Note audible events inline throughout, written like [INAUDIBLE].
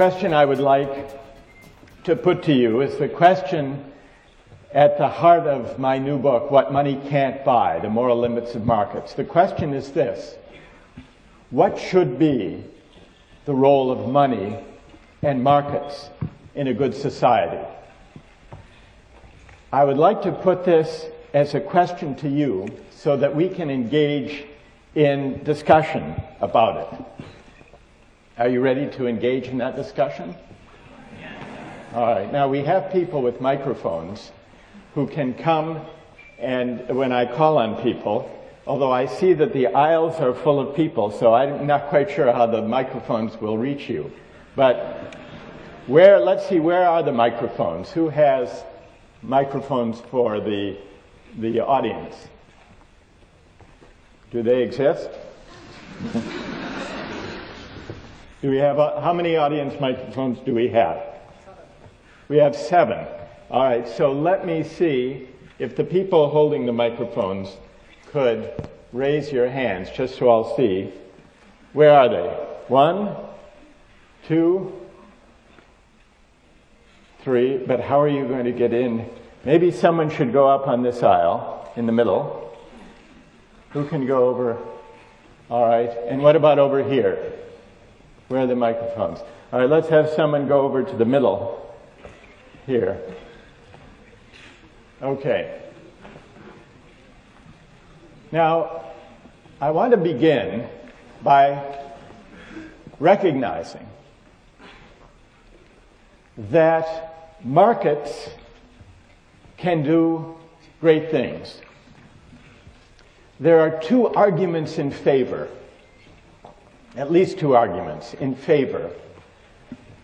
Question I would like to put to you is the question at the heart of my new book, What Money Can't Buy The Moral Limits of Markets. The question is this What should be the role of money and markets in a good society? I would like to put this as a question to you so that we can engage in discussion about it. Are you ready to engage in that discussion? All right. Now we have people with microphones who can come and when I call on people, although I see that the aisles are full of people, so I'm not quite sure how the microphones will reach you. But where, let's see, where are the microphones? Who has microphones for the, the audience? Do they exist? [LAUGHS] do we have, uh, how many audience microphones do we have? We have seven. All right, so let me see if the people holding the microphones could raise your hands just so I'll see. Where are they? One, two, three. But how are you going to get in? Maybe someone should go up on this aisle in the middle. Who can go over? All right. And what about over here? Where are the microphones? All right, let's have someone go over to the middle here. Okay. Now, I want to begin by recognizing that markets can do great things there are two arguments in favor, at least two arguments in favor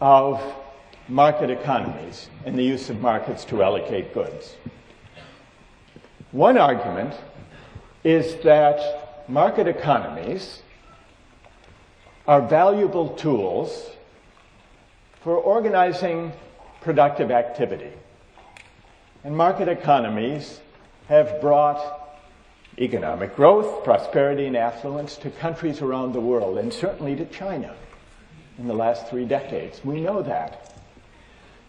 of market economies and the use of markets to allocate goods. One argument is that market economies are valuable tools for organizing productive activity. And market economies have brought economic growth, prosperity, and affluence to countries around the world, and certainly to China in the last three decades. We know that.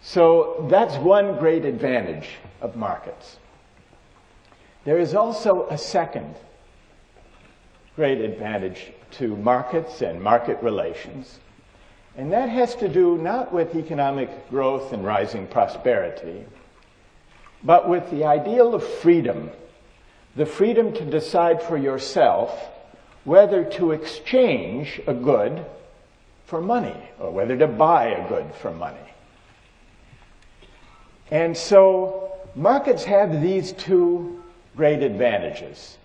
So that's one great advantage of markets. There is also a second great advantage to markets and market relations, and that has to do not with economic growth and rising prosperity, but with the ideal of freedom the freedom to decide for yourself whether to exchange a good for money or whether to buy a good for money. And so markets have these two great advantages.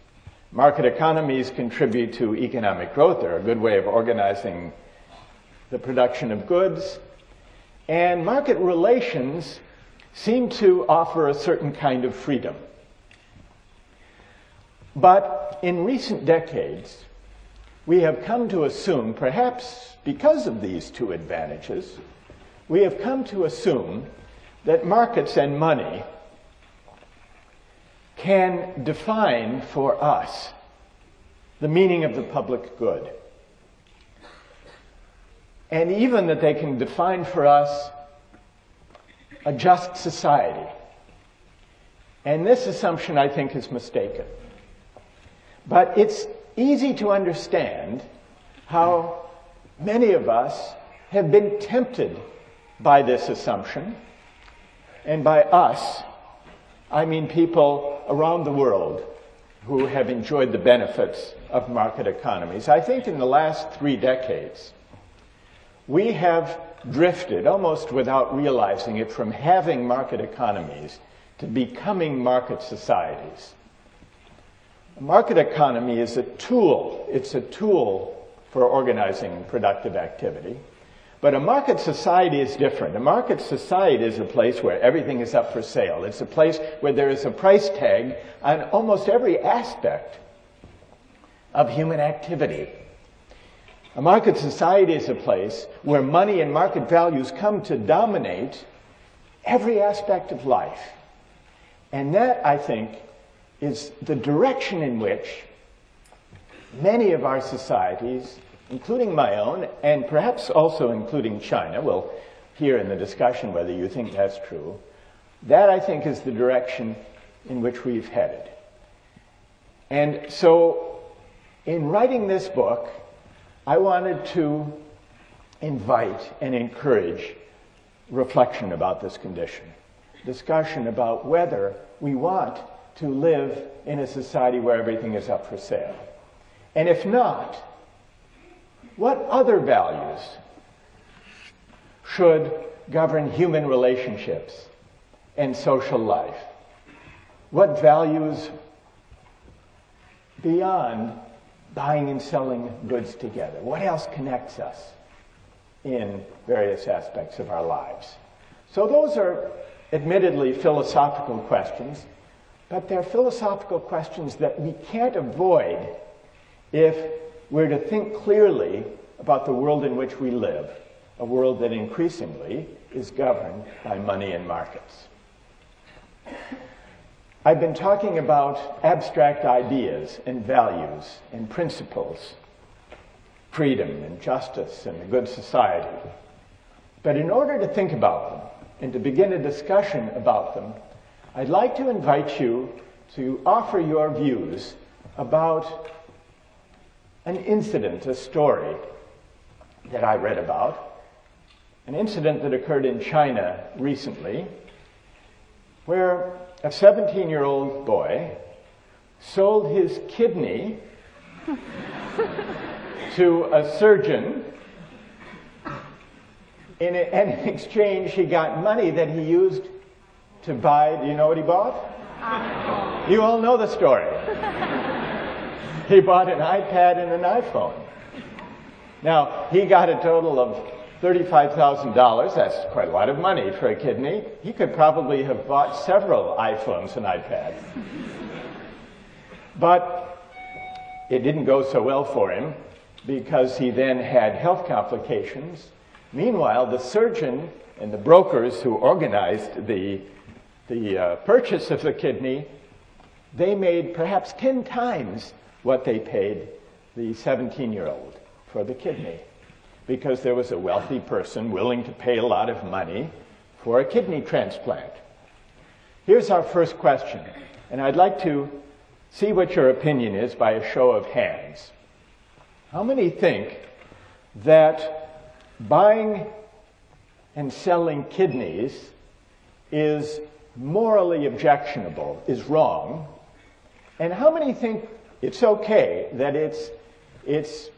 Market economies contribute to economic growth. They're a good way of organizing the production of goods. And market relations seem to offer a certain kind of freedom. But in recent decades, we have come to assume, perhaps because of these two advantages, we have come to assume that markets and money can define for us the meaning of the public good. And even that they can define for us a just society. And this assumption, I think, is mistaken. But it's easy to understand how many of us have been tempted by this assumption. And by us, I mean people around the world who have enjoyed the benefits of market economies. I think in the last three decades, we have drifted, almost without realizing it, from having market economies to becoming market societies. A market economy is a tool. It's a tool for organizing productive activity. But a market society is different. A market society is a place where everything is up for sale. It's a place where there is a price tag on almost every aspect of human activity. A market society is a place where money and market values come to dominate every aspect of life. And that, I think, is the direction in which many of our societies including my own, and perhaps also including China, we'll hear in the discussion whether you think that's true, that I think is the direction in which we've headed. And so, in writing this book, I wanted to invite and encourage reflection about this condition, discussion about whether we want to live in a society where everything is up for sale. And if not, what other values should govern human relationships and social life? What values beyond buying and selling goods together? What else connects us in various aspects of our lives? So, those are admittedly philosophical questions, but they're philosophical questions that we can't avoid if we're to think clearly about the world in which we live, a world that increasingly is governed by money and markets. I've been talking about abstract ideas and values and principles, freedom and justice and a good society. But in order to think about them and to begin a discussion about them, I'd like to invite you to offer your views about an incident, a story that I read about, an incident that occurred in China recently, where a 17 year old boy sold his kidney [LAUGHS] to a surgeon. In, and in exchange, he got money that he used to buy. Do you know what he bought? Uh, you all know the story. [LAUGHS] he bought an iPad and an iPhone. Now, he got a total of $35,000, that's quite a lot of money for a kidney. He could probably have bought several iPhones and iPads. but it didn't go so well for him because he then had health complications. Meanwhile, the surgeon and the brokers who organized the, the uh, purchase of the kidney, they made perhaps 10 times what they paid the 17 year old for the kidney because there was a wealthy person willing to pay a lot of money for a kidney transplant. Here's our first question, and I'd like to see what your opinion is by a show of hands. How many think that buying and selling kidneys is morally objectionable, is wrong? And how many think it's okay, that it's, it's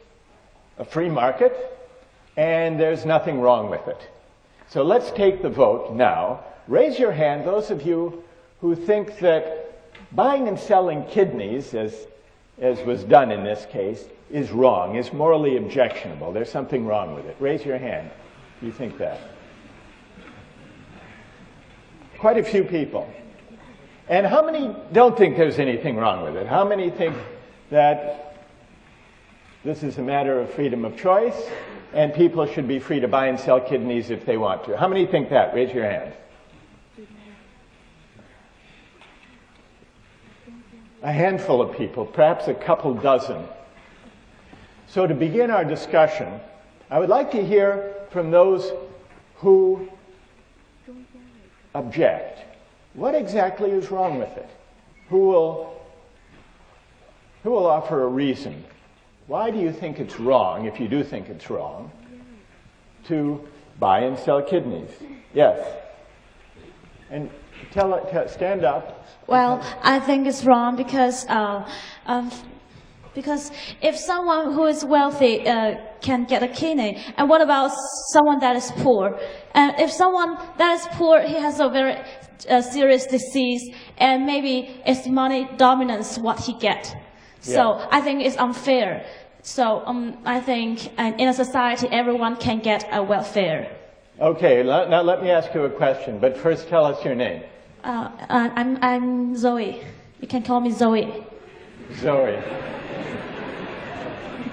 a free market, and there's nothing wrong with it. So let's take the vote now. Raise your hand, those of you who think that buying and selling kidneys, as, as was done in this case, is wrong, is morally objectionable. There's something wrong with it. Raise your hand you think that. Quite a few people. And how many don't think there's anything wrong with it? How many think that this is a matter of freedom of choice and people should be free to buy and sell kidneys if they want to. How many think that? Raise your hand. A handful of people, perhaps a couple dozen. So, to begin our discussion, I would like to hear from those who object. What exactly is wrong with it? Who will, who will offer a reason why do you think it's wrong, if you do think it's wrong, to buy and sell kidneys? Yes. And tell, tell stand up. Well, I think it's wrong because uh, because if someone who is wealthy uh, can get a kidney, and what about someone that is poor? And if someone that is poor, he has a very uh, serious disease, and maybe it's money dominance what he get. So yeah. I think it's unfair. So um, I think uh, in a society, everyone can get a welfare. Okay, now let me ask you a question, but first tell us your name. Uh, uh I'm, I'm Zoe. You can call me Zoe. Zoe.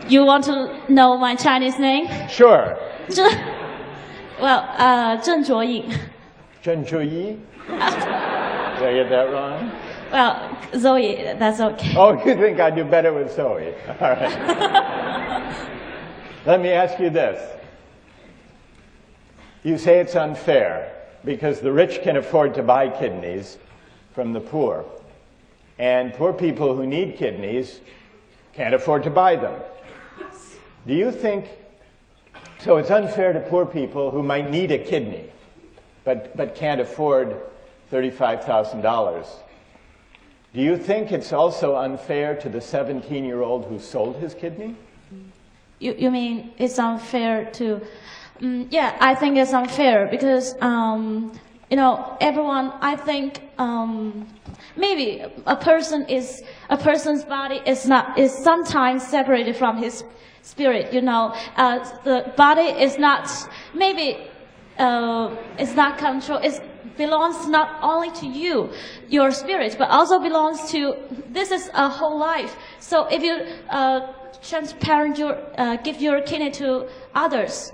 You want to know my Chinese name? Sure. well, uh, Zheng Zhuoying. Zheng Zhuoyi? Did I get that wrong? Well, Zoe, that's okay. Oh, you think I do better with Zoe? All right. [LAUGHS] Let me ask you this. You say it's unfair because the rich can afford to buy kidneys from the poor, and poor people who need kidneys can't afford to buy them. Do you think so? It's unfair to poor people who might need a kidney, but, but can't afford $35,000. Do you think it's also unfair to the 17 year old who sold his kidney? You, you mean it's unfair to? Um, yeah, I think it's unfair because um, you know everyone. I think um, maybe a person is a person's body is not is sometimes separated from his spirit. You know, uh, the body is not maybe uh, it's not control. It belongs not only to you, your spirit, but also belongs to. This is a whole life. So if you uh, transparent your uh, give your kidney to others,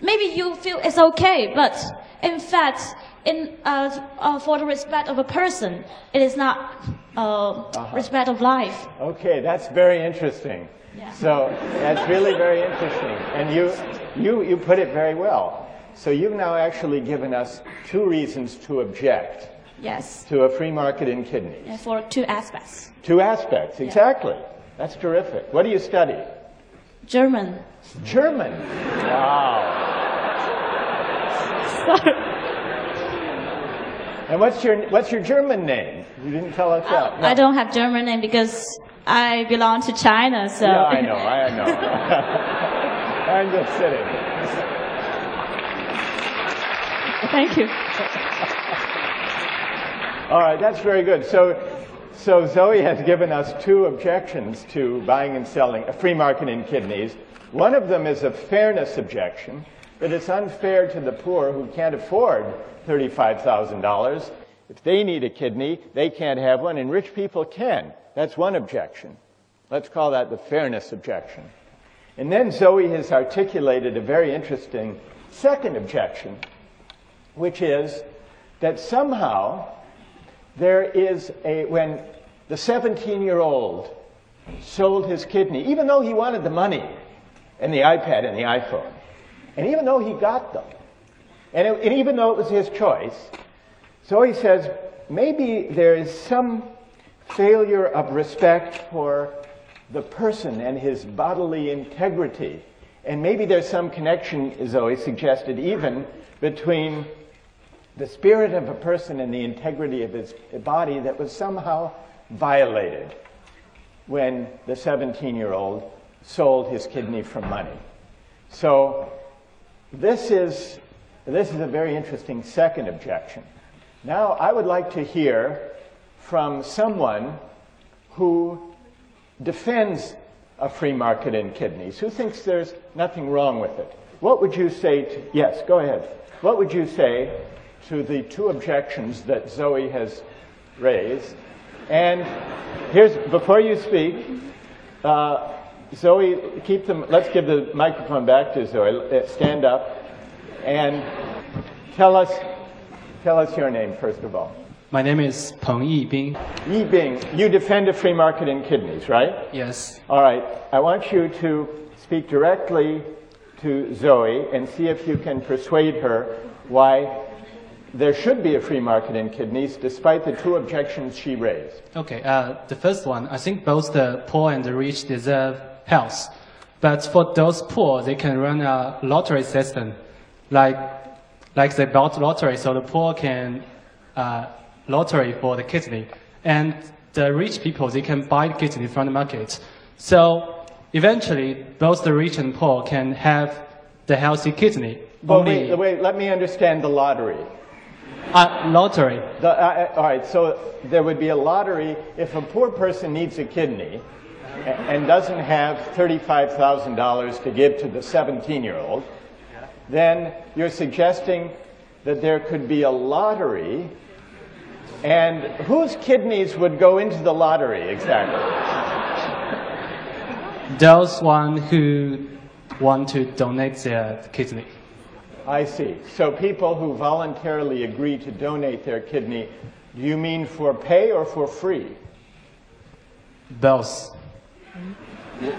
maybe you feel it's okay, but in fact, in uh, uh, for the respect of a person, it is not uh, respect of life. Okay, that's very interesting. Yeah. So that's really very interesting. And you, you, you put it very well. So you've now actually given us two reasons to object Yes, to a free market in kidneys. and for two aspects. Two aspects, exactly. That's terrific. What do you study? German. German. Wow. [LAUGHS] And what's your what's your German name? You didn't tell us that. No. I don't have German name because I belong to China. So Yeah, I know, I know. [LAUGHS] I'm just kidding. Thank you. All right, that's very good. So, so Zoe has given us two objections to buying and selling a free market in kidneys. One of them is a fairness objection, that it's unfair to the poor who can't afford $35,000. If they need a kidney, they can't have one, and rich people can. That's one objection. Let's call that the fairness objection. And then Zoe has articulated a very interesting second objection, which is that somehow there is a, when the 17 year old sold his kidney, even though he wanted the money and the iPad and the iPhone, and even though he got them, and, it, and even though it was his choice, so he says maybe there is some failure of respect for the person and his bodily integrity. And maybe there's some connection, Zoe suggested, even between the spirit of a person and the integrity of his body that was somehow violated when the 17 year old sold his kidney for money. So, this is, this is a very interesting second objection. Now, I would like to hear from someone who defends a free market in kidneys, who thinks there's nothing wrong with it. What would you say to, yes, go ahead. What would you say to the two objections that Zoe has raised? And here's, before you speak, uh, Zoe, keep them, let's give the microphone back to Zoe. Uh, Stand up and tell us, tell us your name, first of all. My name is Peng Yibing. Yi Bing, you defend a free market in kidneys, right? Yes. All right. I want you to speak directly to Zoe and see if you can persuade her why there should be a free market in kidneys despite the two objections she raised. Okay. Uh, the first one, I think both the poor and the rich deserve health, but for those poor, they can run a lottery system, like like they bought lottery, so the poor can uh, lottery for the kidney, and the rich people they can buy the kidney from the market. So eventually, both the rich and poor can have the healthy kidney. Well, wait, wait, let me understand the lottery. uh, lottery. The, uh, uh, all right, so there would be a lottery if a poor person needs a kidney and doesn't have $35,000 to give to the 17 year old, then you're suggesting that there could be a lottery, and whose kidneys would go into the lottery exactly? Those one who want to donate their kidney. I see. So people who voluntarily agree to donate their kidney, do you mean for pay or for free? Both.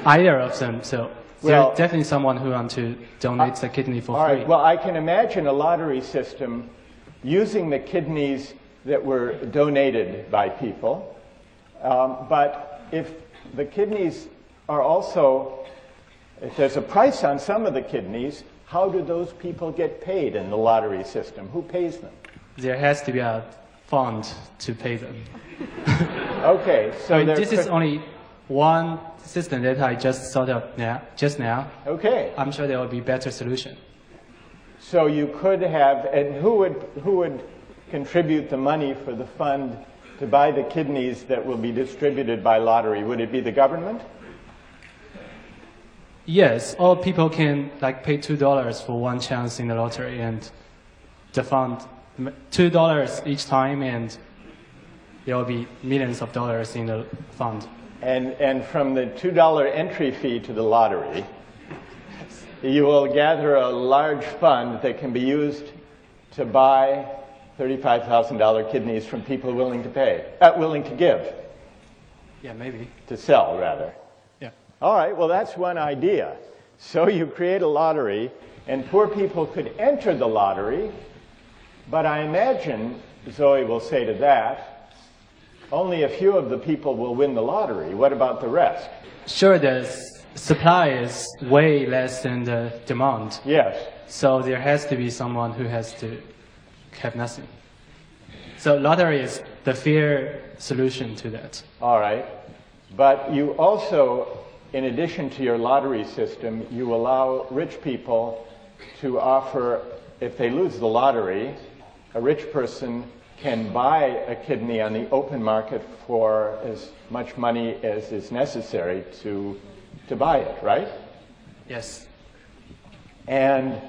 Either of them. So Well- there's definitely someone who wants to donate the kidney for All free. right, well, I can imagine a lottery system using the kidneys that were donated by people. Um, but if the kidneys are also, if there's a price on some of the kidneys, how do those people get paid in the lottery system? Who pays them? there has to be a fund to pay them. Okay, so I mean, there this is only one system that I just thought of now, just now. okay. I'm sure there will be better solution. So you could have, and who would, who would contribute the money for the fund to buy the kidneys that will be distributed by lottery? Would it be the government? Yes, all people can like pay two dollars for one chance in the lottery, and the fund two dollars each time, and there will be millions of dollars in the fund. And, and from the $2 entry fee to the lottery, you will gather a large fund that can be used to buy $35,000 kidneys from people willing to pay, uh, willing to give, Yeah, maybe. to sell rather. Yeah. All right, well, that's one idea. So you create a lottery, and poor people could enter the lottery, but I imagine, Zoe will say to that, only a few of the people will win the lottery. What about the rest? Sure, the supply is way less than the demand, Yes. so there has to be someone who has to have nothing. So lottery is the fair solution to that. All right. But you also, in addition to your lottery system, you allow rich people to offer, if they lose the lottery, a rich person can buy a kidney on the open market for as much money as is necessary to, to buy it, right? Yes. And,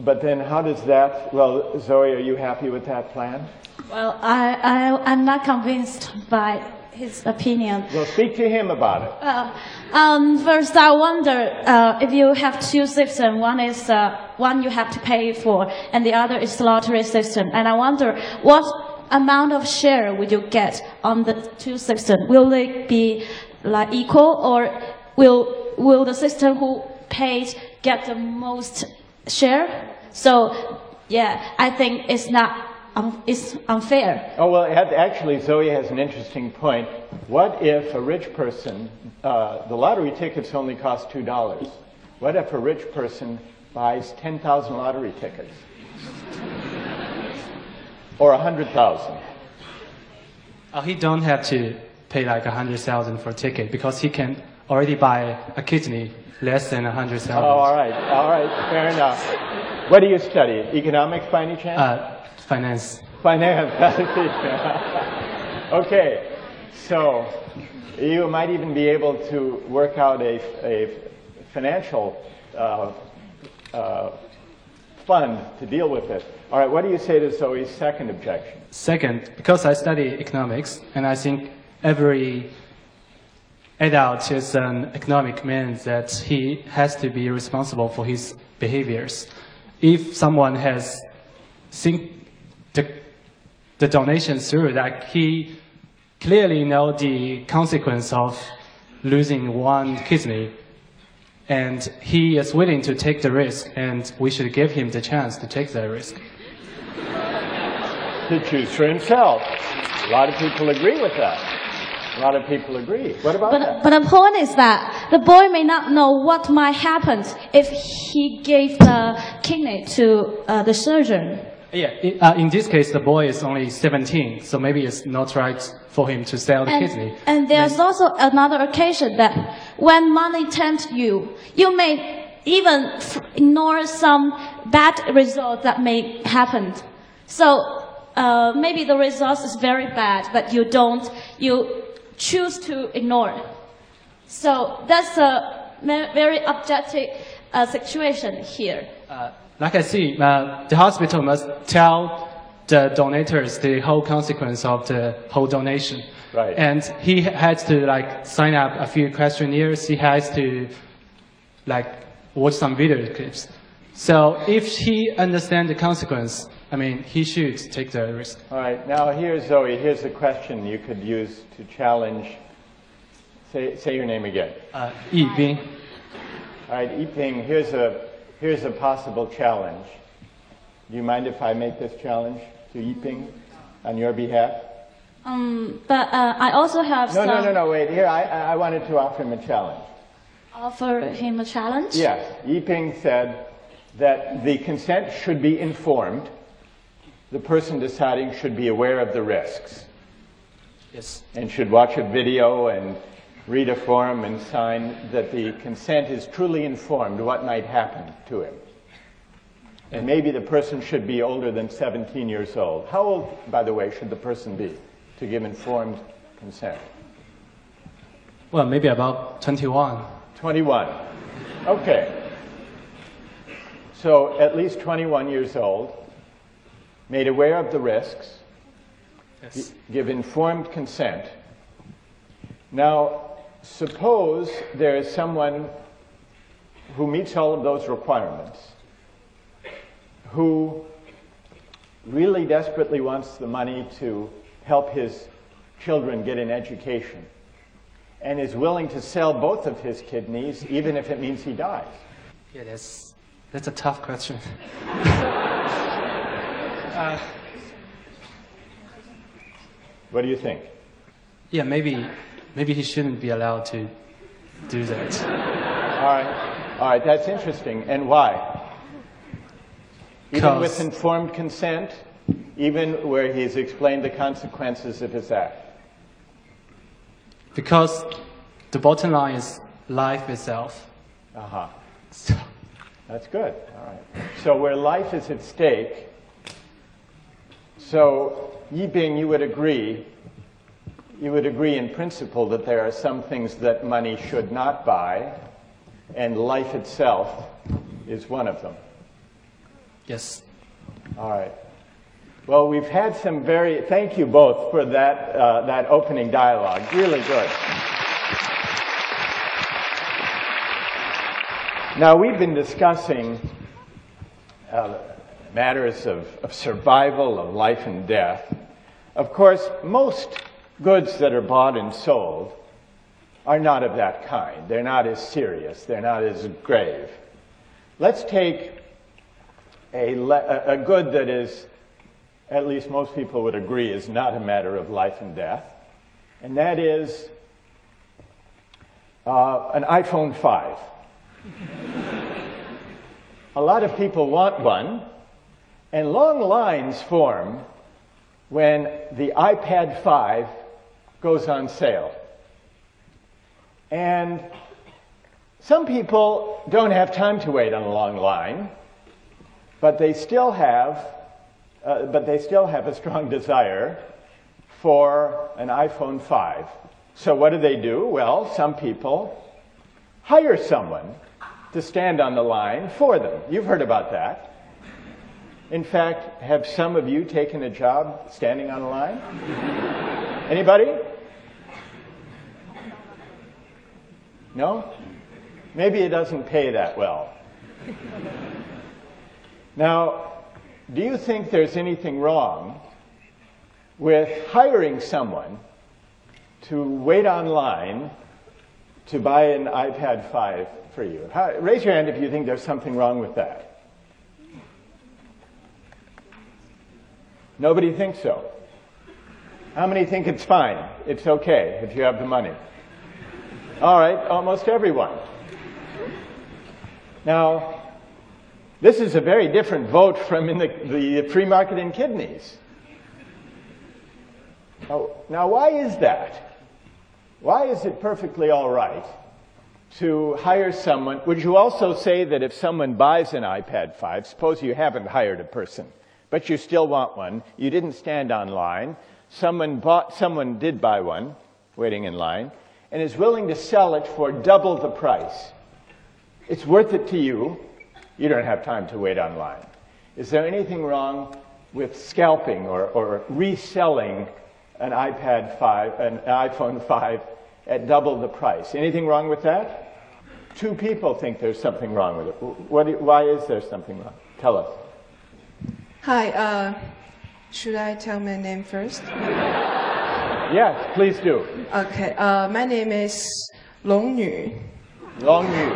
but then how does that, well, Zoe, are you happy with that plan? Well, I, I, I'm not convinced by his opinion. Well, speak to him about it. Uh, um, first, I wonder uh, if you have two systems. One is uh, one you have to pay for, and the other is lottery system. And I wonder what amount of share would you get on the two systems? Will they be like equal, or will will the system who paid get the most share? So, yeah, I think it's not. Um, it's unfair. Oh, well, actually, Zoe has an interesting point. What if a rich person, uh, the lottery tickets only cost $2. What if a rich person buys 10,000 lottery tickets? Or 100,000? Uh, he don't have to pay like a hundred thousand for a ticket because he can already buy a kidney less than a Oh, all right, all right, fair enough. What do you study? Economics by any chance? Uh, finance. Finance. [LAUGHS] okay, so you might even be able to work out a, a financial uh, uh, fund to deal with it. All right, what do you say to Zoe's second objection? Second, because I study economics, and I think every adult is an economic man that he has to be responsible for his behaviors. If someone has think the, the donation through, that he clearly know the consequence of losing one kidney, and he is willing to take the risk, and we should give him the chance to take the risk. To choose for himself. A lot of people agree with that. A lot of people agree. What about But, that? but the point is that the boy may not know what might happen if he gave the kidney to uh, the surgeon. Yeah, i- uh, in this case, the boy is only 17, so maybe it's not right for him to sell the kidney. And, and there's also another occasion that when money tempts you, you may even ignore some bad result that may happen. So uh, maybe the result is very bad, but you don't, you choose to ignore. it. So that's a very objective uh, situation here. Like I see, uh, the hospital must tell the donators the whole consequence of the whole donation. Right. And he has to like sign up a few questionnaires. He has to like watch some video clips. So if he understands the consequence, I mean, he should take the risk. All right, now here's Zoe. Here's a question you could use to challenge. Say, say your name again. Uh, 易斌 All right, Yiping, here's a, here's a possible challenge. Do you mind if I make this challenge to Yiping on your behalf? Um, but uh, I also have No, some no, no, no, wait. Here, I, I wanted to offer him a challenge. offer him a challenge. Yes, Yiping said that the consent should be informed. The person deciding should be aware of the risks Yes. and should watch a video and read a form and sign that the consent is truly informed what might happen to him. And maybe the person should be older than 17 years old. How old, by the way, should the person be to give informed consent? Well, maybe about 21. 21. Okay. So at least 21 years old, made aware of the risks, Yes. give informed consent. Now, suppose there is someone who meets all of those requirements, who really desperately wants the money to help his children get an education, and is willing to sell both of his kidneys, even if it means he dies. Yeah, that's, that's a tough question. [LAUGHS] Uh, what do you think? Yeah, maybe, maybe he shouldn't be allowed to do that. All right. All right, that's interesting. And why? Even with informed consent, even where he's explained the consequences of his act. Because the bottom line is life itself. Uh-huh. So, That's good. All right. So where life is at stake, so Yi Yiping, you would agree, you would agree in principle that there are some things that money should not buy, and life itself is one of them. yes. All right. Well, we've had some very, thank you both for that, uh, that opening dialogue. Really good. Now, we've been discussing uh, matters of, of survival, of life and death. Of course, most goods that are bought and sold are not of that kind. They're not as serious, they're not as grave. Let's take a, le- a good that is, at least most people would agree, is not a matter of life and death, and that is uh, an iPhone 5. a lot of people want one, and long lines form when the iPad 5 goes on sale. And some people don't have time to wait on a long line but they still have, uh, but they still have a strong [LAUGHS] desire for an iPhone 5. So what do they do? Well, some people hire someone to stand on the line for them. You've heard about that. In fact, have some of you taken a job standing on a line? [LAUGHS] Anybody? No? Maybe it doesn't pay that well. Now, do you think there's anything wrong with hiring someone to wait online to buy an iPad 5 for you? How, raise your hand if you think there's something wrong with that. Nobody thinks so. How many think it's fine? It's okay if you have the money. All right, almost everyone. Now, this is a very different vote from in the, the free market in kidneys. Now, now, why is that? Why is it perfectly all right to hire someone? Would you also say that if someone buys an iPad 5, suppose you haven't hired a person, but you still want one, you didn't stand online, someone bought, someone did buy one, waiting in line, and is willing to sell it for double the price. It's worth it to you. You don't have time to wait online. Is there anything wrong with scalping or, or reselling an iPad 5, an iPhone 5 at double the price? Anything wrong with that? Two people think there's something wrong with it. What, why is there something wrong? Tell us. Hi, uh, should I tell my name first? [LAUGHS] Yes, please do. Okay, uh, my name is Long Yu. Long Yu.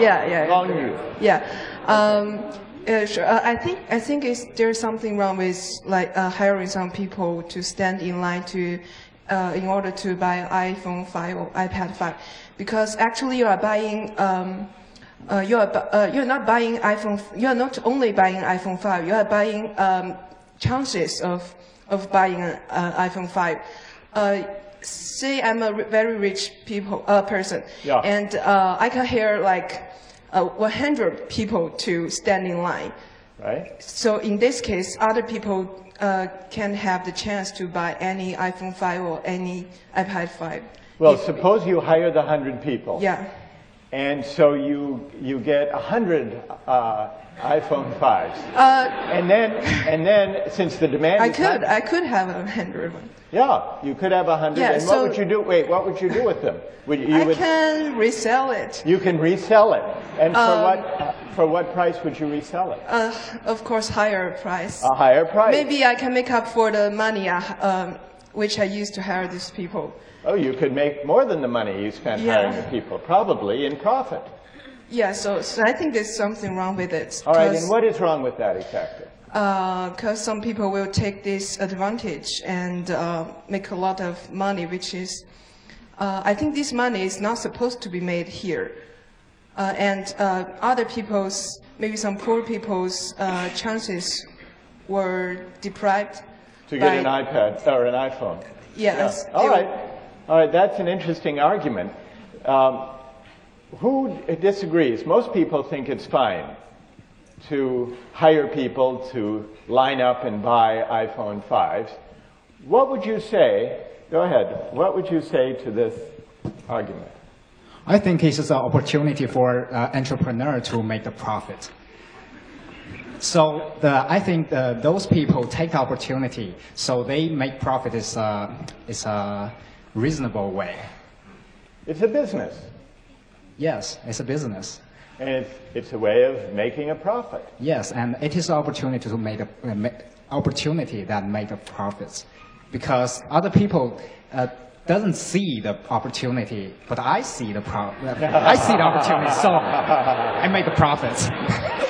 Yeah, yeah. Long Yu. Yeah. Um, uh, sure. Uh, I think I think there's something wrong with like uh, hiring some people to stand in line to uh, in order to buy an iPhone 5 or iPad 5, because actually you are buying. Um, uh, you are bu- uh, you're not buying iPhone. You are not only buying iPhone 5. You are buying um, chances of of buying an uh, iPhone 5. Uh, say I'm a very rich people uh, person, Yeah. and uh, I can hire like uh, 100 people to stand in line. Right? So in this case, other people uh, can have the chance to buy any iPhone 5 or any iPad 5. Well, If- suppose you hire the 100 people. yeah. And so you, you get 100 uh, iPhone 5s. Uh, And then, and then, since the demand I is could, high- I could have a 100 yeah, you could have 100. Yeah, and so- what would you do? Wait, what would you do with them? Would you, you I would, can resell it. you can resell it. And for Um, what, uh, for what price would you resell it? Uh, of course, higher price. A higher price. Maybe I can make up for the money I, um, which I used to hire these people. Oh, you could make more than the money you spent Yeah. hiring the people, probably in profit. Yeah, so, so I think there's something wrong with it. All right, and what is wrong with that exactly? because some people will take this advantage and uh, make a lot of money, which is, uh, I think this money is not supposed to be made here. Uh, and uh, other people's, maybe some poor people's uh, chances were deprived. To get by- an iPad or an iPhone? Yes. Yeah. All they right. were- All right, that's an interesting argument. Um, who disagrees? Most people think it's fine to hire people to line up and buy iPhone 5s. What would you say? Go ahead. What would you say to this argument? I think it's an opportunity for uh, entrepreneur to make the profit. So the, I think the, those people take the opportunity, so they make profit is a, is a reasonable way. It's a business, Yes, it's a business. and it's, it's a way of making a profit. Yes, and it is an opportunity to make a uh, opportunity that make the profits, because other people uh, doesn't see the opportunity, but I see the pro- I see the opportunity, so I make the profits. [LAUGHS]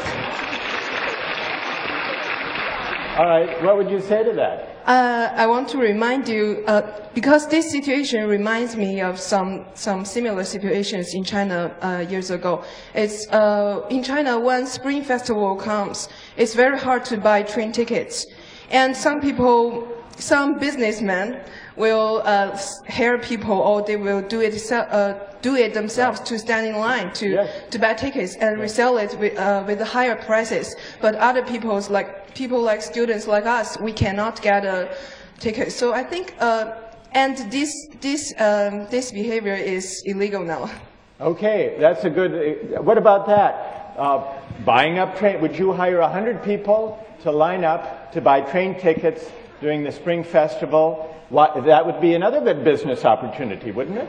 All right, what would you say to that? Uh, I want to remind you, uh, because this situation reminds me of some, some similar situations in China uh, years ago. It's, uh, in China, when Spring Festival comes, it's very hard to buy train tickets. And some people, some businessmen will uh, hire people or they will do it, uh, do it themselves to stand in line to, Yes. to buy tickets and resell it with, uh, with higher prices. But other people's like people like students like us, we cannot get a ticket. So I think, uh, and this this um, this behavior is illegal now. [LAUGHS] Okay, that's a good. What about that? Uh, buying up train. Would you hire a hundred people to line up to buy train tickets during the spring festival? Why, that would be another good business opportunity, wouldn't it?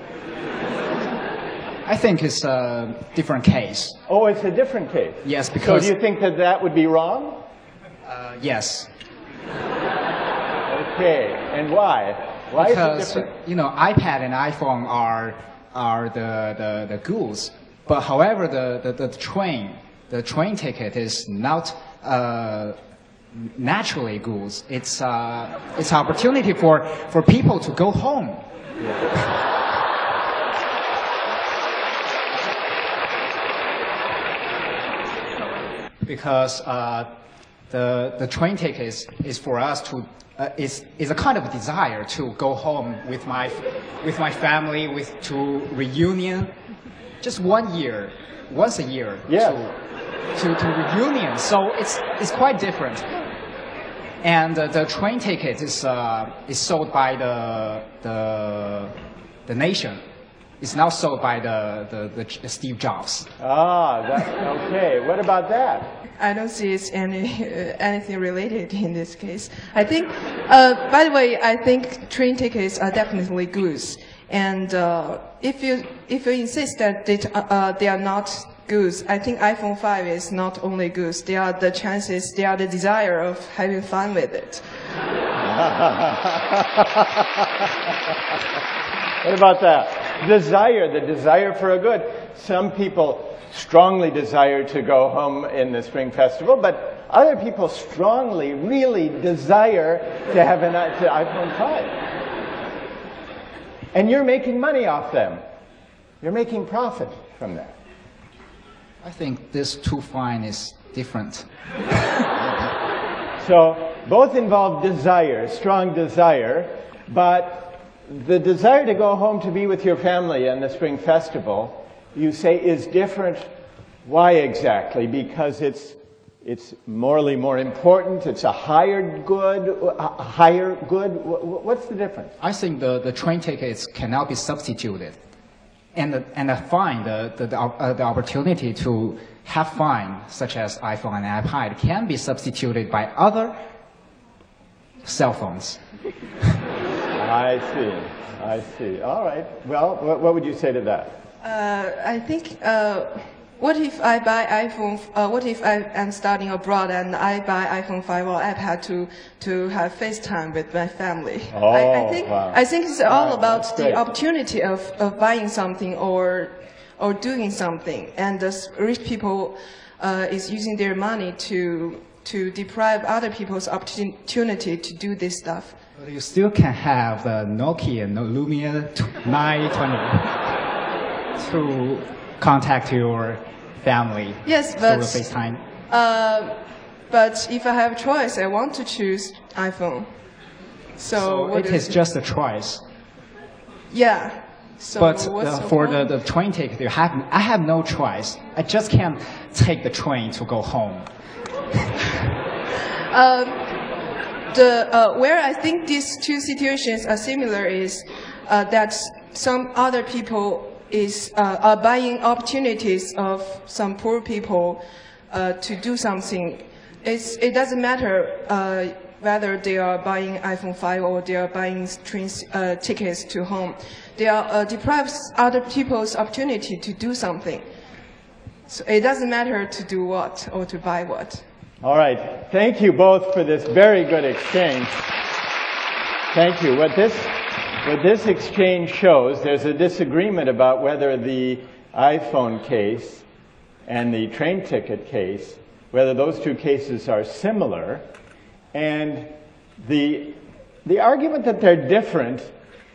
I think it's a different case. Oh, it's a different case. Yes, So because do you think that that would be wrong? Uh, yes, Okay, and why? Why is it because different? you know iPad and iPhone are are the, the, the goods, but however the, the, the train the train ticket is not uh, naturally goods. It's uh, it's opportunity for for people to go home. because uh, the the train ticket is, is for us to uh, is is a kind of desire to go home with my with my family with to reunion, just one year, once a year Yeah. to, to to reunion. So it's it's quite different. And uh, the train ticket is uh, is sold by the the the nation. It's now sold by the, the, the Steve Jobs. Ah, that, okay. What about that? I don't see it's any uh, [LAUGHS] anything related in this case. I think, uh, by the way, I think train tickets are definitely goods. And uh, if you if you insist that they, uh, uh, they are not goods, I think iPhone 5 is not only goods. They are the chances. They are the desire of having fun with it. [LAUGHS] What about that? Desire, the desire for a good. Some people strongly desire to go home in the Spring Festival, but other people strongly, really desire to have an to iPhone 5. And you're making money off them. You're making profit from that. I think this two fine is different. [LAUGHS] So both involve desire, strong desire, but the desire to go home to be with your family in the Spring Festival, you say, is different. Why exactly? Because it's it's morally more important. It's a higher good. A higher good. What's the difference? I think the, the train tickets cannot be substituted, and and fine, the the, the, uh, the opportunity to have fun, such as iPhone and iPad, can be substituted by other cell phones. [LAUGHS] I see. I see. All right. Well, what, what would you say to that? Uh, I think. Uh, what if I buy iPhone? Uh, what if I am studying abroad and I buy iPhone 5 or iPad to to have FaceTime with my family? Oh, I, I think wow. I think it's all Wow, about the opportunity of, of buying something or or doing something, and the rich people uh, is using their money to to deprive other people's opportunity to do this stuff. But you still can have the Nokia no- Lumia 920 to contact your family Yes, but through FaceTime. uh, but if I have a choice, I want to choose iPhone. So, So what it is is- just a choice. yeah. So But uh, the for the, the train ticket, you have, I have no choice. I just can't take the train to go home. The uh, where I think these two situations are similar is uh, that some other people is uh, are buying opportunities of some poor people uh, to do something. It's, it doesn't matter uh, whether they are buying iPhone 5 or they are buying train uh, tickets to home. They are deprives other people's opportunity to do something. So it doesn't matter to do what or to buy what. All right. Thank you both for this very good exchange. Thank you. What this, what this exchange shows, there's a disagreement about whether the iPhone case and the train ticket case, whether those two cases are similar. And the, the argument that they're different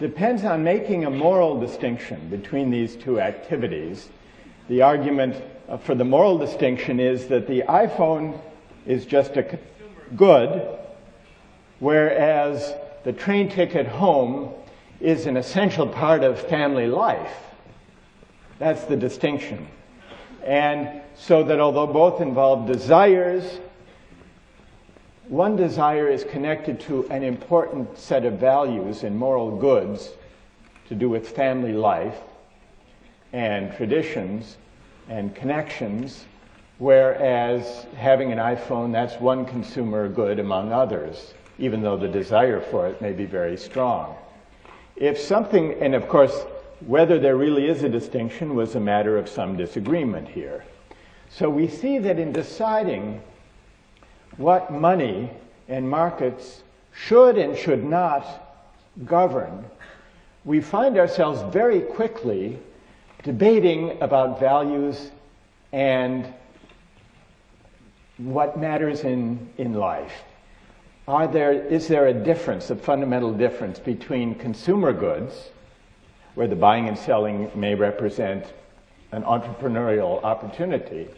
depends on making a moral distinction between these two activities. The argument uh, for the moral distinction is that the iPhone is just a good, whereas the train ticket home is an essential part of family life. That's the distinction. And so that although both involve desires, one desire is connected to an important set of values and moral goods to do with family life and traditions and connections, whereas having an iPhone, that's one consumer good among others, even though the desire for it may be very strong. If something, and of course, whether there really is a distinction was a matter of some disagreement here. So we see that in deciding what money and markets should and should not govern, we find ourselves very quickly debating about values and what matters in, in life. Are there, is there a difference, a fundamental difference between consumer goods, where the buying and selling may represent an entrepreneurial opportunity,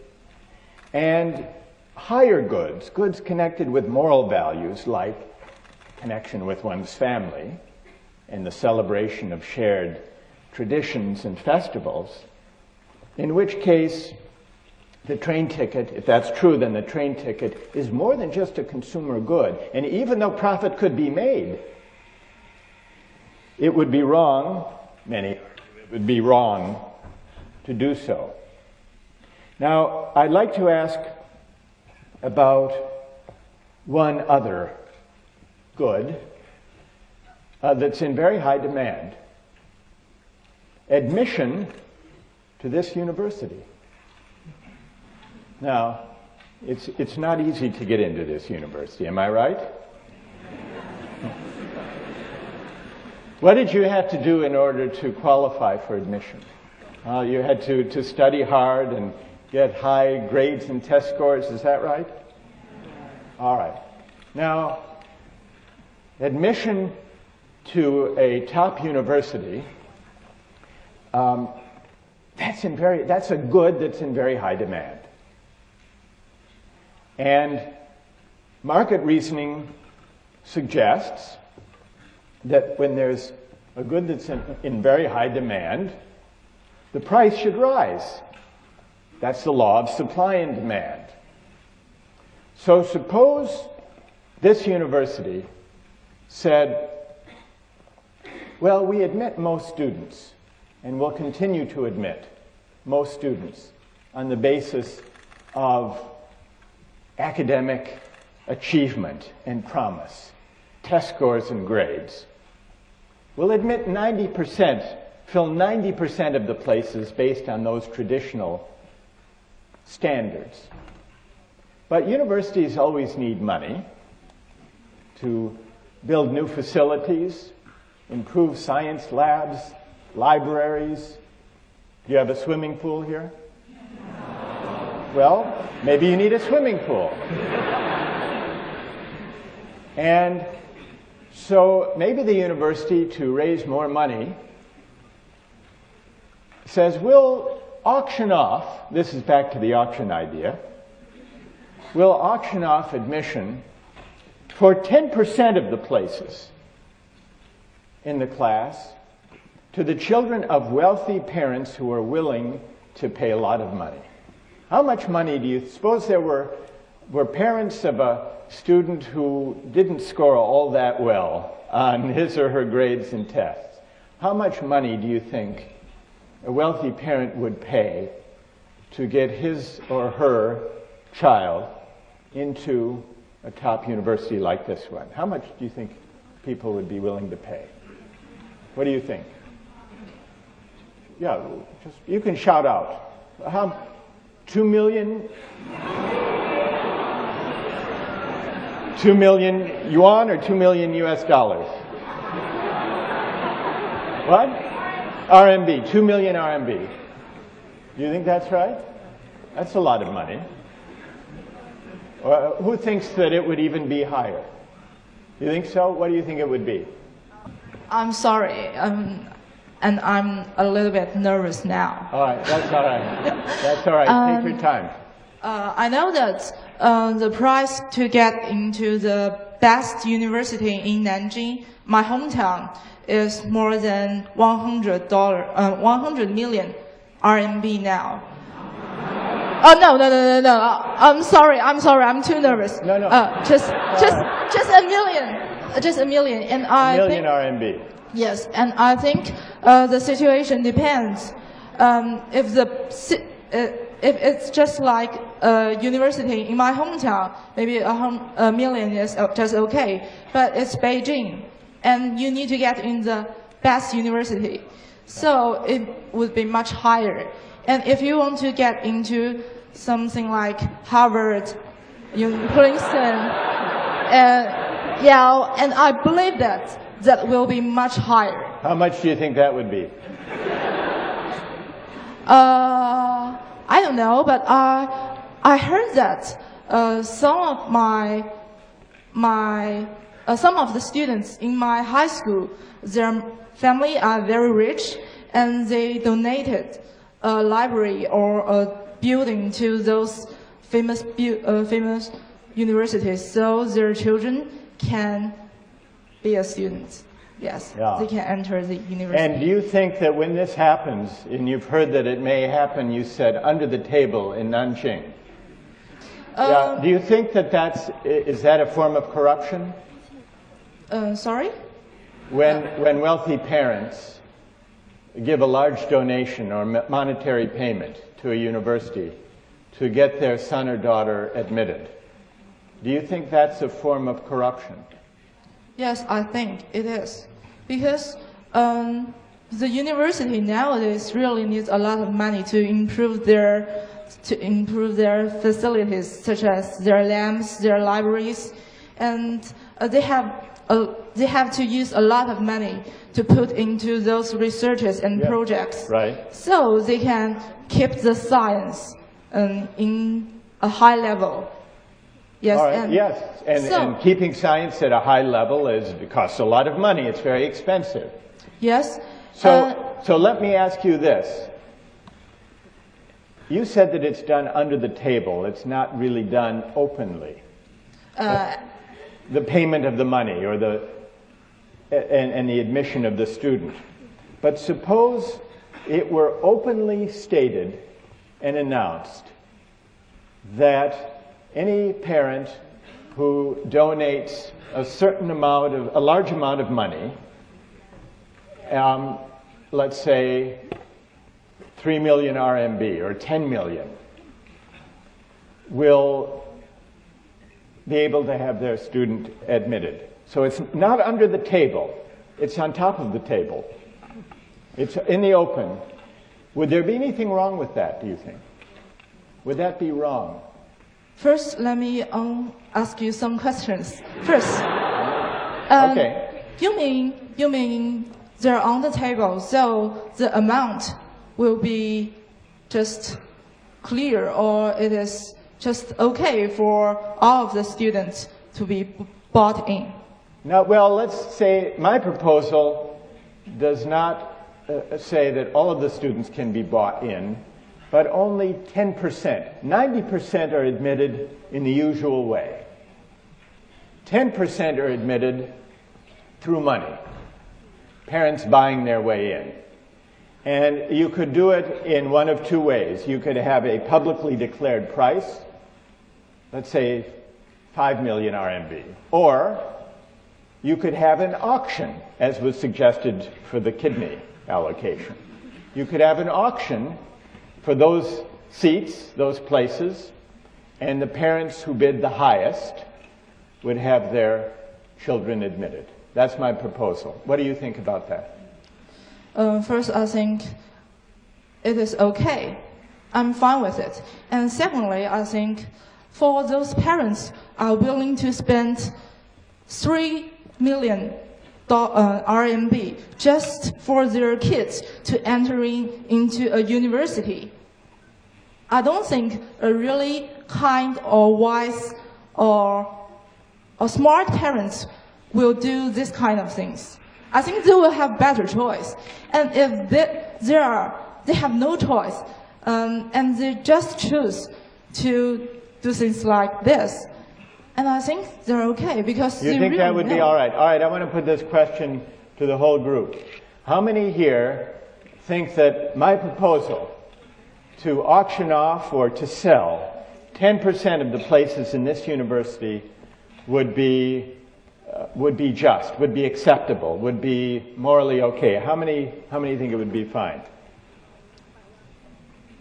and higher goods, goods connected with moral values like connection with one's family and the celebration of shared traditions and festivals, in which case the train ticket, if that's true, then the train ticket is more than just a consumer good. And even though profit could be made, it would be wrong, many, it would be wrong to do so. Now, I'd like to ask about one other good uh, that's in very high demand admission to this university. Now, it's, it's not easy to get into this university, am I right? What did you have to do in order to qualify for admission? Uh, you had to, to study hard and get high grades and test scores, is that right? All right. Now, admission to a top university, um, that's, in very, that's a good that's in very high demand. And market reasoning suggests that when there's a good that's in, in very high demand, the price should rise. That's the law of supply and demand. So suppose this university said, well, we admit most students, and we'll continue to admit most students on the basis of academic achievement and promise, test scores and grades. We'll admit 90%, fill 90% of the places based on those traditional standards. But universities always need money to build new facilities, improve science labs, libraries. Do you have a swimming pool here? Well, maybe you need a swimming pool. and so maybe the university, to raise more money, says we'll auction off, this is back to the auction idea, we'll auction off admission for 10% of the places in the class to the children of wealthy parents who are willing to pay a lot of money. How much money do you suppose there were, were parents of a student who didn't score all that well on his or her grades and tests? How much money do you think a wealthy parent would pay to get his or her child into a top university like this one? How much do you think people would be willing to pay? What do you think? Yeah, just you can shout out. How, two million? Two million yuan or two million US dollars? What? RMB, two million RMB. Do you think that's right? That's a lot of money. Who thinks that it would even be higher? You think so? What do you think it would be? I'm sorry, um, and I'm a little bit nervous now. All right, that's all right. That's all right. Take your time. Uh, I know that uh, the price to get into the best university in Nanjing, my hometown, is more than 100 dollar, uh, 100 million RMB now. Oh no no no no no! Uh, I'm sorry, I'm sorry, I'm too nervous. No, no. Uh, just just just a million, Uh, just a million, and I Million think RMB. Yes, and I think uh, the situation depends. Um, if the uh, if it's just like a university in my hometown, maybe a, hum- a million is uh, just okay. But it's Beijing, and you need to get in the best university, so it would be much higher. And if you want to get into something like Harvard, Princeton, and Yale, and I believe that that will be much higher. How much do you think that would be? Uh, I don't know, but I I heard that uh, some of my my uh, some of the students in my high school, their family are very rich, and they donated a library or a building to those famous bu- uh, famous universities, so their children can be a student. Yes, Yeah. they can enter the university. And do you think that when this happens, and you've heard that it may happen, you said, under the table in Nanjing, yeah, do you think that that's, is that a form of corruption? uh, sorry. When, when wealthy parents give a large donation or monetary payment to a university to get their son or daughter admitted, do you think that's a form of corruption? Yes, I think it is. Because um, the university nowadays really needs a lot of money to improve their to improve their facilities, such as their labs, their libraries, and uh, they have uh, they have to use a lot of money to put into those researches and Yeah. projects. Right. So they can keep the science um, in a high level. Yes. Right, and yes, and, so- and keeping science at a high level is, it costs a lot of money, it's very expensive. Yes. So, uh, so let me ask you this. You said that it's done under the table, it's not really done openly. uh, The payment of the money or the, and, and the admission of the student. But suppose it were openly stated and announced that any parent who donates a certain amount of, a large amount of money, um, let's say 3 million RMB or 10 million, will be able to have their student admitted. So it's not under the table, it's on top of the table. It's in the open. Would there be anything wrong with that, do you think? Would that be wrong? First, let me um, ask you some questions. First, um, Okay. You mean you mean they're on the table, so the amount will be just clear, or it is just okay for all of the students to be b- bought in? Now, well, let's say my proposal does not uh, say that all of the students can be bought in, but only 10%. 90% are admitted in the usual way. 10% are admitted through money, parents buying their way in. And you could do it in one of two ways. You could have a publicly declared price, let's say 5 million RMB, or you could have an auction, as was suggested for the kidney allocation. You could have an auction for those seats, those places, and the parents who bid the highest would have their children admitted. That's my proposal. What do you think about that? Uh, first, I think it is okay. I'm fine with it. And secondly, I think for those parents are willing to spend three million RMB just for their kids to entering into a university. I don't think a really kind or wise or or smart parents will do this kind of things. I think they will have better choice. And if they, they are, they have no choice, um, and they just choose to do things like this, and I think they're okay because You think that would be all right? All right, I want to put this question to the whole group. How many here think that my proposal to auction off or to sell 10% of the places in this university would be, uh, would be just, would be acceptable, would be morally okay? How many, how many think it would be fine?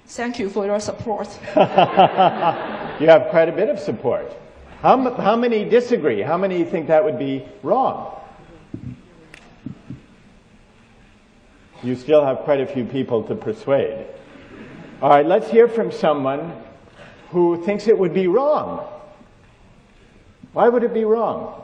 Thank you for your support. [LAUGHS] You have quite a bit of support. How, how many disagree? How many think that would be wrong? You still have quite a few people to persuade. All right, let's hear from someone who thinks it would be wrong. Why would it be wrong?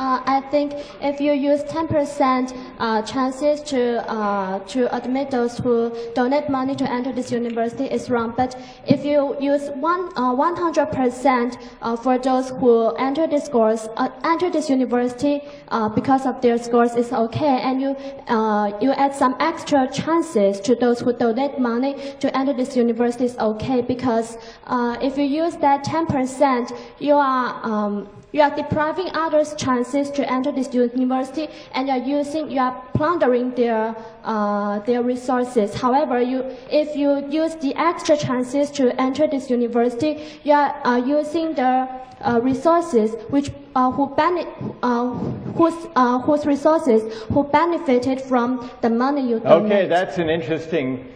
Uh, I think if you use 10% uh, chances to uh, to admit those who donate money to enter this university is wrong. But if you use one uh, 100% uh, for those who enter this course, uh, enter this university uh, because of their scores is okay, and you uh, you add some extra chances to those who donate money to enter this university is okay because uh, if you use that 10%, you are um, you are depriving others chances to enter this university, and you are using, you are plundering their uh, their resources. However, you if you use the extra chances to enter this university, you are uh, using the uh, resources which uh, who uh, whose uh, whose resources who benefited from the money you donate. Okay, that's an interesting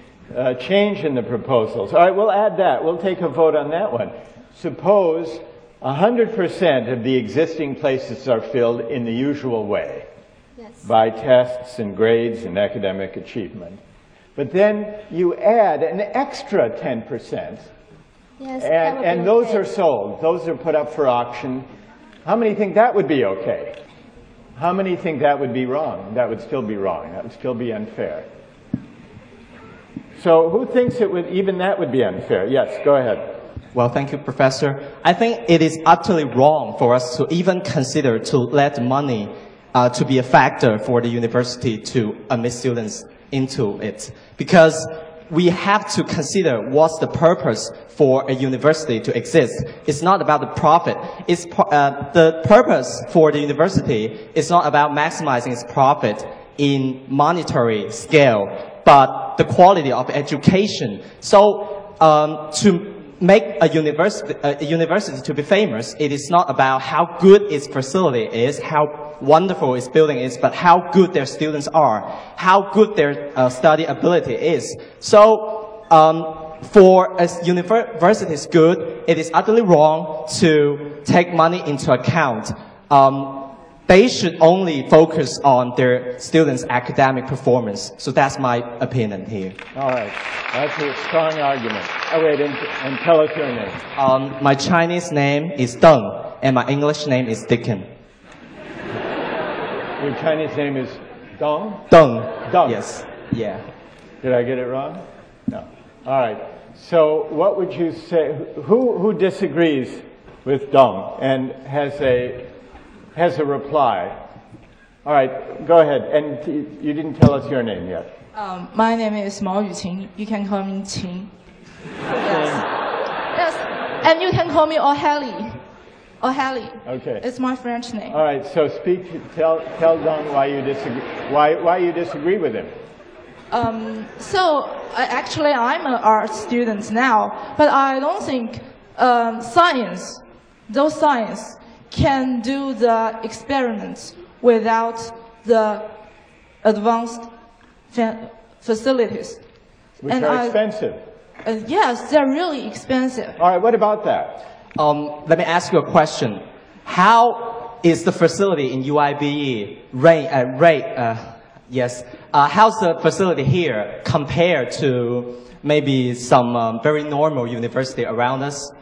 change in the proposals. All right, we'll add that. We'll take a vote on that one. Suppose 100% of the existing places are filled in the usual way Yes. by tests and grades and academic achievement. But then you add an extra 10%, Yes, and, and those okay. are sold. Those are put up for auction. How many think that would be okay? How many think that would be wrong? That would still be wrong. That would still be unfair. So who thinks it would, even that would be unfair? Yes, go ahead. Well, thank you, Professor. I think it is utterly wrong for us to even consider to let money uh, to be a factor for the university to admit students into it. Because we have to consider what's the purpose for a university to exist. It's not about the profit. It's, uh, the purpose for the university is not about maximizing its profit in monetary scale, but the quality of education. So um, to make a university, a university to be famous, it is not about how good its facility is, how wonderful its building is, but how good their students are, how good their uh, study ability is. So, um, for a university's good, it is utterly wrong to take money into account. Um, they should only focus on their students' academic performance. So that's my opinion here. All right. That's a strong argument. Oh, wait, and, and tell us your name. Um, my Chinese name is Deng, and my English name is Dickon. Your Chinese name is Dong? Deng. Deng. Yes. Yeah. Did I get it wrong? No. All right. So what would you say, who, who disagrees with Dong and has a has a reply. All right, go ahead. And you didn't tell us your name yet. Um, my name is Mao Yuqing. You can call me Qing. Yes. yes. And you can call me O'Halley. O'Halley. Okay. It's my French name. All right, so speak, tell, tell Dong why you disagree, why, why you disagree with him. Um, so, uh, actually, I'm an art student now, but I don't think um, science, those science, can do the experiments without the advanced fa facilities. Which and are I, expensive. Uh, yes, they're really expensive. All right, what about that? Um, let me ask you a question. How is the facility in UIBE rate, uh, rate uh, yes, uh, how's the facility here compared to maybe some um, very normal university around us?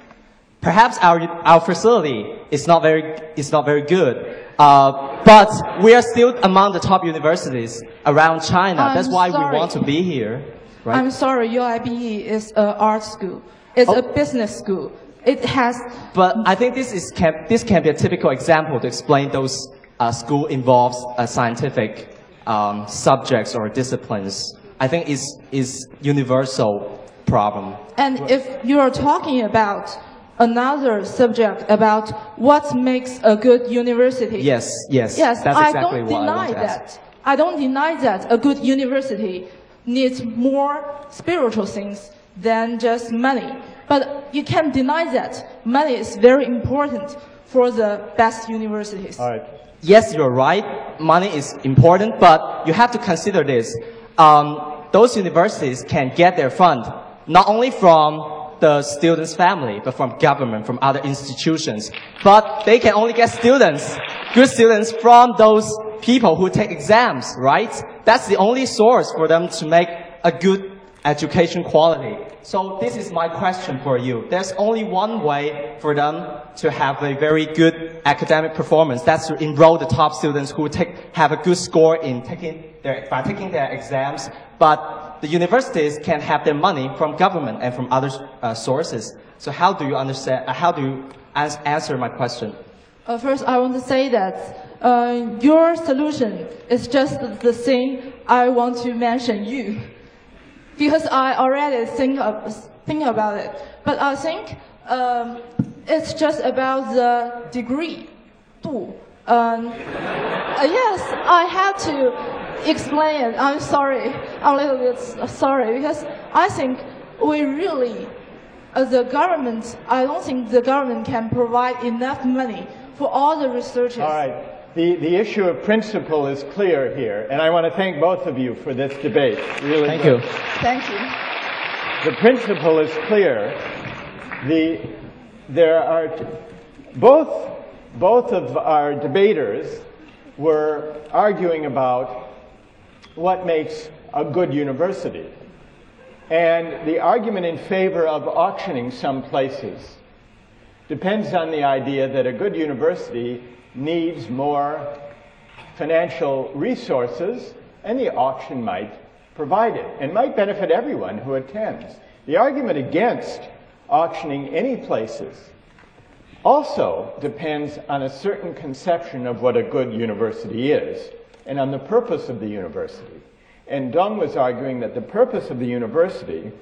Perhaps our, our facility is not very, is not very good, uh, but we are still among the top universities around China. I'm That's why sorry. we want to be here. Right? I'm sorry, UIBE is an art school. It's oh. a business school. It has. But I think this is can, this can be a typical example to explain those uh, school involves uh, scientific um, subjects or disciplines. I think is is universal problem. And if you are talking about another subject about what makes a good university. Yes, yes. Yes, That's exactly I don't deny I that. I don't deny that a good university needs more spiritual things than just money. But you can't deny that money is very important for the best universities. All right. Yes, you're right. Money is important, but you have to consider this. Um, those universities can get their fund not only from the student's family, but from government, from other institutions. But they can only get students, good students from those people who take exams, right? That's the only source for them to make a good education quality. So this is my question for you. There's only one way for them to have a very good academic performance. That's to enroll the top students who take, have a good score in taking their, by taking their exams. But the universities can have their money from government and from other uh, sources. So how do you understand, uh, how do you ans answer my question? Uh, first, I want to say that uh, your solution is just the thing I want to mention you. Because I already think, of, think about it. But I think um, it's just about the degree. 度. Uh, yes, I had to explain. I'm sorry. I'm a little bit sorry because I think we really, as the government, I don't think the government can provide enough money for all the researchers. All right. The, the issue of principle is clear here, and I want to thank both of you for this debate. Really thank good. you. Thank you. The principle is clear. The, there are both, both of our debaters were arguing about what makes a good university. And the argument in favor of auctioning some places depends on the idea that a good university needs more financial resources, and the auction might provide it and might benefit everyone who attends. The argument against auctioning any places also depends on a certain conception of what a good university is and on the purpose of the university. And Dong was arguing that the purpose of the university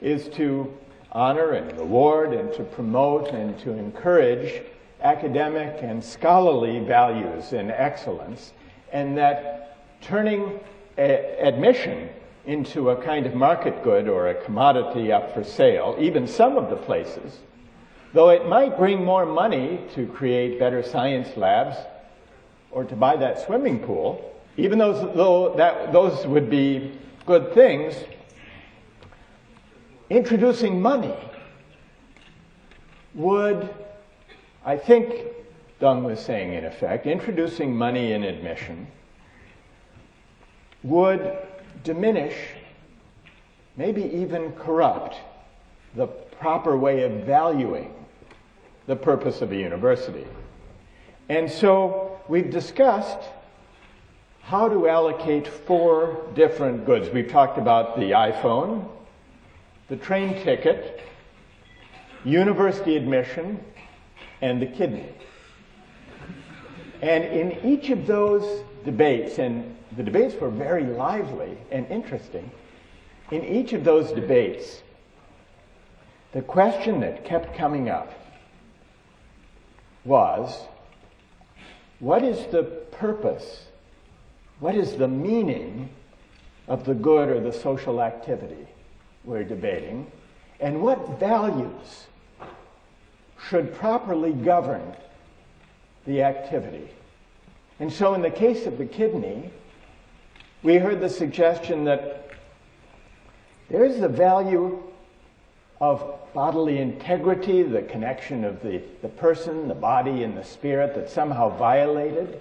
is to honor and reward and to promote and to encourage academic and scholarly values and excellence, and that turning admission into a kind of market good or a commodity up for sale, even some of the places, though it might bring more money to create better science labs or to buy that swimming pool, even though that, those would be good things, introducing money would, I think Dong was saying in effect, introducing money in admission would diminish, maybe even corrupt, the proper way of valuing the purpose of a university. And so we've discussed how to allocate four different goods. We've talked about the iPhone, the train ticket, university admission, and the kidney. And in each of those debates, and the debates were very lively and interesting, in each of those debates, the question that kept coming up was what is the purpose, what is the meaning of the good or the social activity we're debating, and what values should properly govern the activity? And so, in the case of the kidney, we heard the suggestion that there is the value of bodily integrity, the connection of the, the person, the body, and the spirit that's somehow violated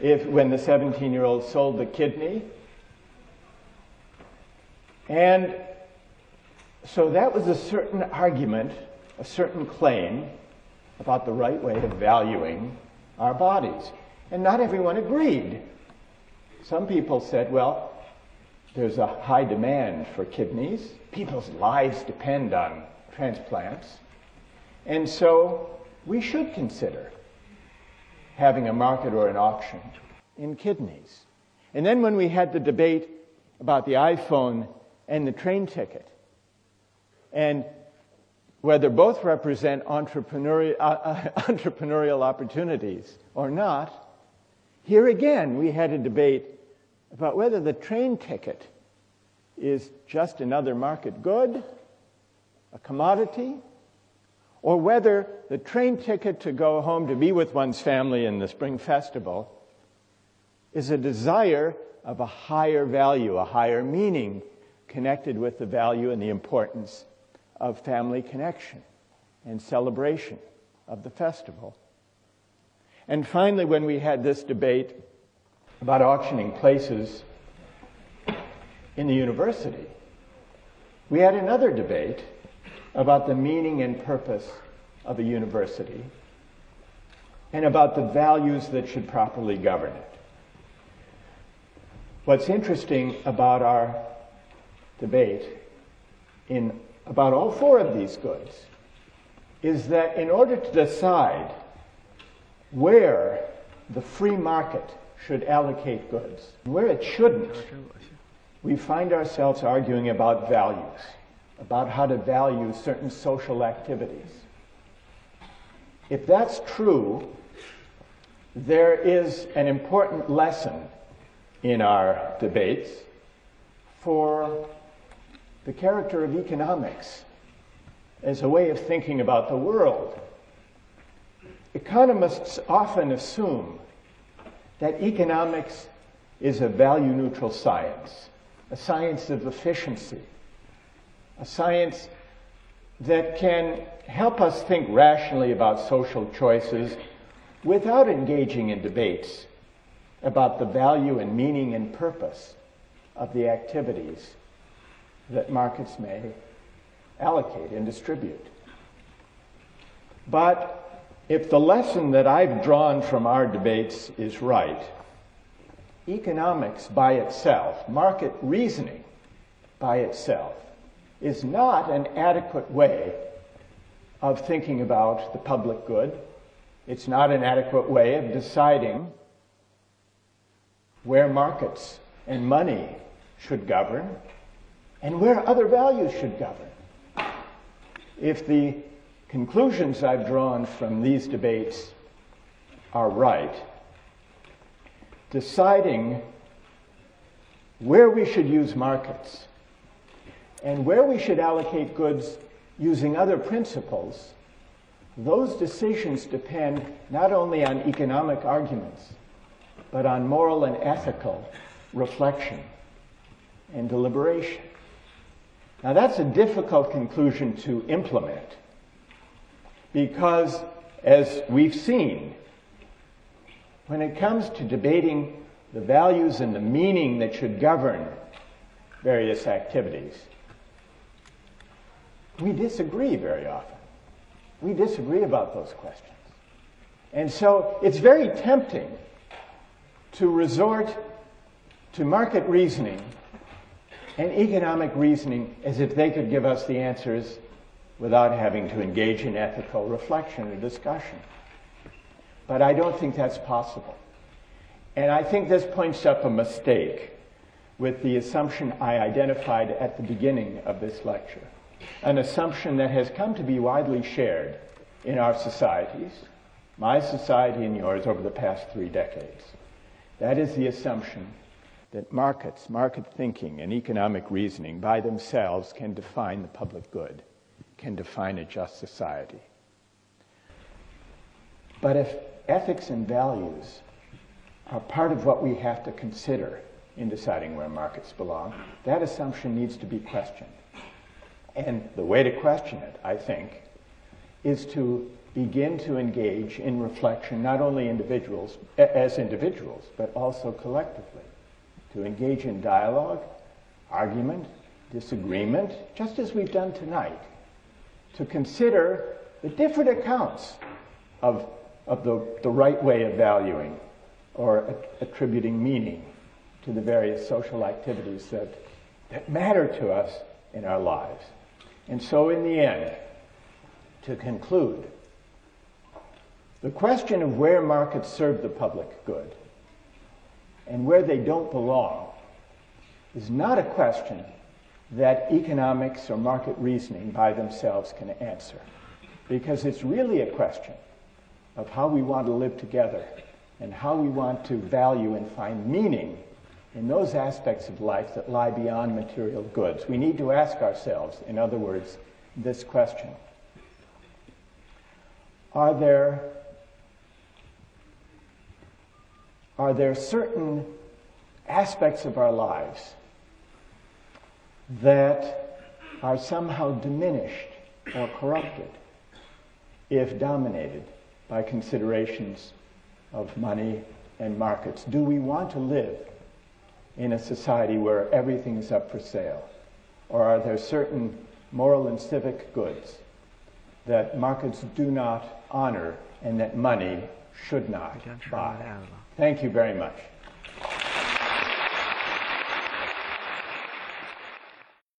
if when the 17 year old sold the kidney. And so that was a certain argument, a certain claim about the right way of valuing our bodies. And not everyone agreed. Some people said, well, there's a high demand for kidneys. People's lives depend on transplants. And so we should consider having a market or an auction in kidneys. And then when we had the debate about the iPhone and the train ticket, and whether both represent entrepreneurial, [LAUGHS] uh, uh, entrepreneurial opportunities or not, here again we had a debate about whether the train ticket is just another market good, a commodity, or whether the train ticket to go home to be with one's family in the spring festival is a desire of a higher value, a higher meaning connected with the value and the importance of family connection and celebration of the festival. And finally, when we had this debate about auctioning places in the university, we had another debate about the meaning and purpose of a university and about the values that should properly govern it. What's interesting about our debate in about all four of these goods is that in order to decide where the free market should allocate goods, where it shouldn't, we find ourselves arguing about values, about how to value certain social activities. If that's true, there is an important lesson in our debates for the character of economics as a way of thinking about the world. Economists often assume that economics is a value neutral science, a science of efficiency, a science that can help us think rationally about social choices without engaging in debates about the value and meaning and purpose of the activities that markets may allocate and distribute. But if the lesson that I've drawn from our debates is right, economics by itself, market reasoning by itself, is not an adequate way of thinking about the public good. It's not an adequate way of deciding where markets and money should govern and where other values should govern. If the conclusions I've drawn from these debates are right, deciding where we should use markets and where we should allocate goods using other principles, those decisions depend not only on economic arguments, but on moral and ethical reflection and deliberation. Now, that's a difficult conclusion to implement because, as we've seen, when it comes to debating the values and the meaning that should govern various activities, we disagree very often. We disagree about those questions. And so it's very tempting to resort to market reasoning and economic reasoning as if they could give us the answers without having to engage in ethical reflection or discussion. But I don't think that's possible. And I think this points up a mistake with the assumption I identified at the beginning of this lecture, an assumption that has come to be widely shared in our societies, my society and yours, over the past three decades. That is the assumption that markets, market thinking, and economic reasoning by themselves can define the public good, can define a just society. But if ethics and values are part of what we have to consider in deciding where markets belong, that assumption needs to be questioned. And the way to question it, I think, is to begin to engage in reflection, not only individuals as individuals, but also collectively to engage in dialogue, argument, disagreement, just as we've done tonight, to consider the different accounts of, of the, the right way of valuing or attributing meaning to the various social activities that, that matter to us in our lives. And so, in the end, to conclude, the question of where markets serve the public good and where they don't belong is not a question that economics or market reasoning by themselves can answer. Because it's really a question of how we want to live together and how we want to value and find meaning in those aspects of life that lie beyond material goods. We need to ask ourselves, in other words, this question Are there are there certain aspects of our lives that are somehow diminished or corrupted if dominated by considerations of money and markets? Do we want to live in a society where everything is up for sale? Or are there certain moral and civic goods that markets do not honor and that money should not buy? Thank you very much.